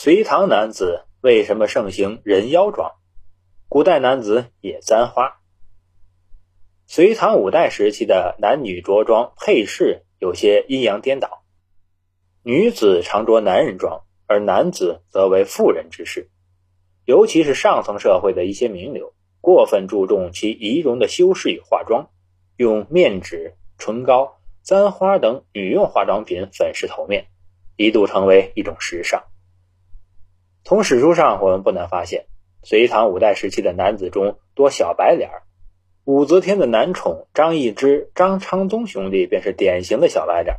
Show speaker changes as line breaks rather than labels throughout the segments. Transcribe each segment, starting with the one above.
隋唐男子为什么盛行人妖妆？古代男子也簪花。隋唐五代时期的男女着装配饰有些阴阳颠倒，女子常着男人装，而男子则为妇人之事。尤其是上层社会的一些名流，过分注重其仪容的修饰与化妆，用面纸、唇膏、簪花等女用化妆品粉饰头面，一度成为一种时尚。从史书上，我们不难发现，隋唐五代时期的男子中多小白脸儿。武则天的男宠张易之、张昌宗兄弟便是典型的小白脸。《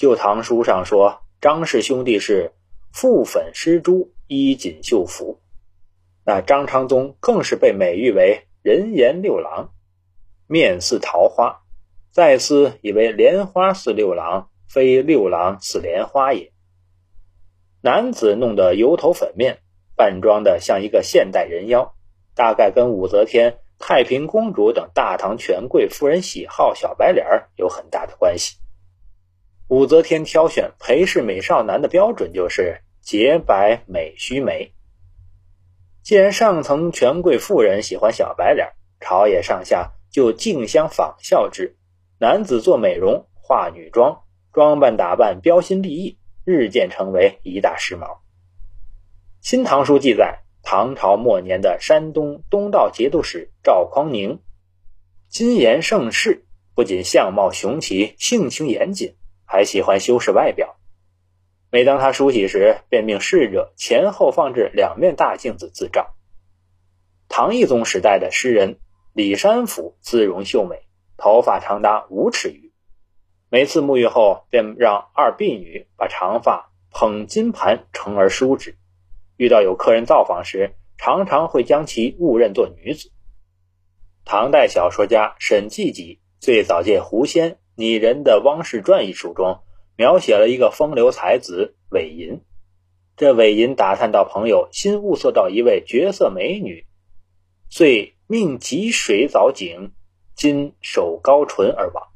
旧唐书》上说，张氏兄弟是覆粉施朱，衣锦绣服。那张昌宗更是被美誉为人颜六郎，面似桃花。再思以为莲花似六郎，非六郎似莲花也。男子弄得油头粉面，扮装的像一个现代人妖，大概跟武则天、太平公主等大唐权贵夫人喜好小白脸儿有很大的关系。武则天挑选陪侍美少男的标准就是洁白美须眉。既然上层权贵妇人喜欢小白脸，朝野上下就竞相仿效之，男子做美容、化女装，装扮打扮标新立异。日渐成为一大时髦。《新唐书》记载，唐朝末年的山东东道节度使赵匡宁，金言盛世，不仅相貌雄奇、性情严谨，还喜欢修饰外表。每当他梳洗时，便命侍者前后放置两面大镜子自照。唐懿宗时代的诗人李山甫姿容秀美，头发长达五尺余。每次沐浴后，便让二婢女把长发捧金盘盛而梳之。遇到有客人造访时，常常会将其误认作女子。唐代小说家沈济己最早借狐仙拟人的《汪氏传》一书中，描写了一个风流才子韦银。这韦银打探到朋友新物色到一位绝色美女，遂命汲水藻井，今手高唇而亡。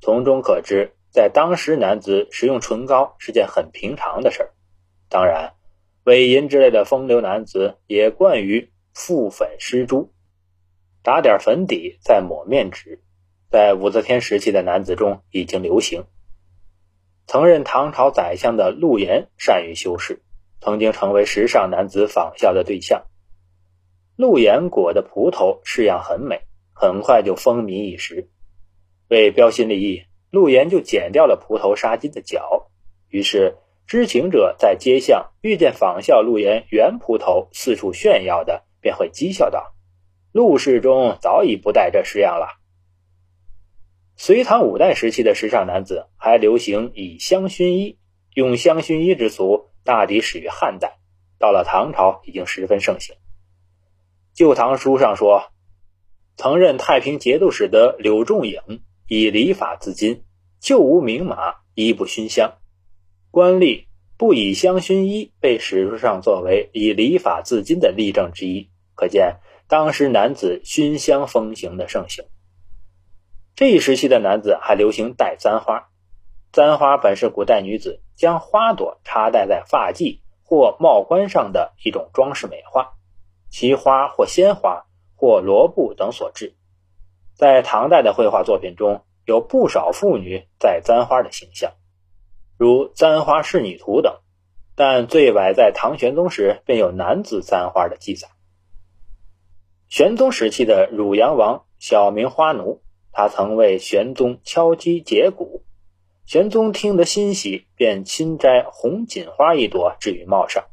从中可知，在当时，男子使用唇膏是件很平常的事儿。当然，伪银之类的风流男子也惯于覆粉施朱，打点粉底再抹面纸，在武则天时期的男子中已经流行。曾任唐朝宰相的陆延善于修饰，曾经成为时尚男子仿效的对象。陆延裹的葡萄式样很美，很快就风靡一时。为标新立异，陆岩就剪掉了蒲头纱巾的角。于是，知情者在街巷遇见仿效陆岩原蒲头四处炫耀的，便会讥笑道：“陆氏中早已不戴这式样了。”隋唐五代时期的时尚男子还流行以香薰衣，用香薰衣之俗大抵始于汉代，到了唐朝已经十分盛行。《旧唐书》上说，曾任太平节度使的柳仲颖。以礼法自矜，旧无名马，衣不熏香。官吏不以香熏衣，被史书上作为以礼法自矜的例证之一。可见当时男子熏香风行的盛行。这一时期的男子还流行戴簪花，簪花本是古代女子将花朵插戴在发髻或帽冠上的一种装饰美化，其花或鲜花或罗布等所制。在唐代的绘画作品中，有不少妇女在簪花的形象，如《簪花仕女图》等。但最晚在唐玄宗时便有男子簪花的记载。玄宗时期的汝阳王，小名花奴，他曾为玄宗敲击节鼓，玄宗听得欣喜，便亲摘红锦花一朵置于帽上。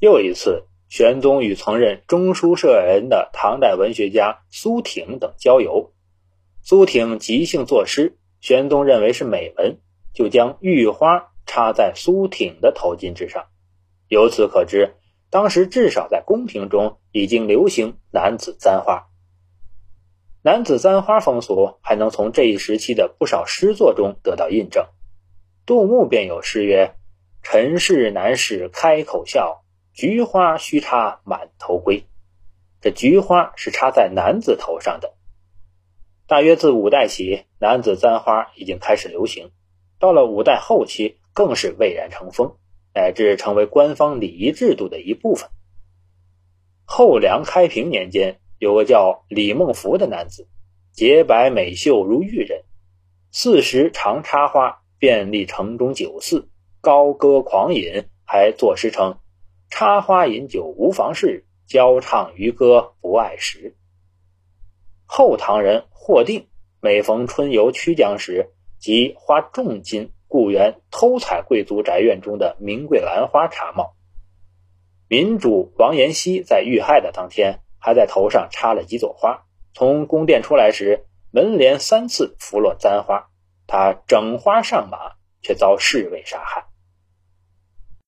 又一次。玄宗与曾任中书舍人的唐代文学家苏挺等交游，苏挺即兴作诗，玄宗认为是美文，就将玉花插在苏挺的头巾之上。由此可知，当时至少在宫廷中已经流行男子簪花。男子簪花风俗还能从这一时期的不少诗作中得到印证。杜牧便有诗曰：“陈氏男士开口笑。”菊花须插满头归，这菊花是插在男子头上的。大约自五代起，男子簪花已经开始流行，到了五代后期更是蔚然成风。乃至成为官方礼仪制度的一部分。后梁开平年间，有个叫李孟福的男子，洁白美秀如玉人，四时常插花，遍历城中酒肆，高歌狂饮，还作诗称：“插花饮酒无妨事，交唱渔歌不碍事。”后唐人霍定每逢春游曲江时，即花重金雇员偷采贵族宅院中的名贵兰花插帽。民主王延熙在遇害的当天，还在头上插了几朵花。从宫殿出来时，门帘三次拂落簪花，他整花上马，却遭侍卫杀害。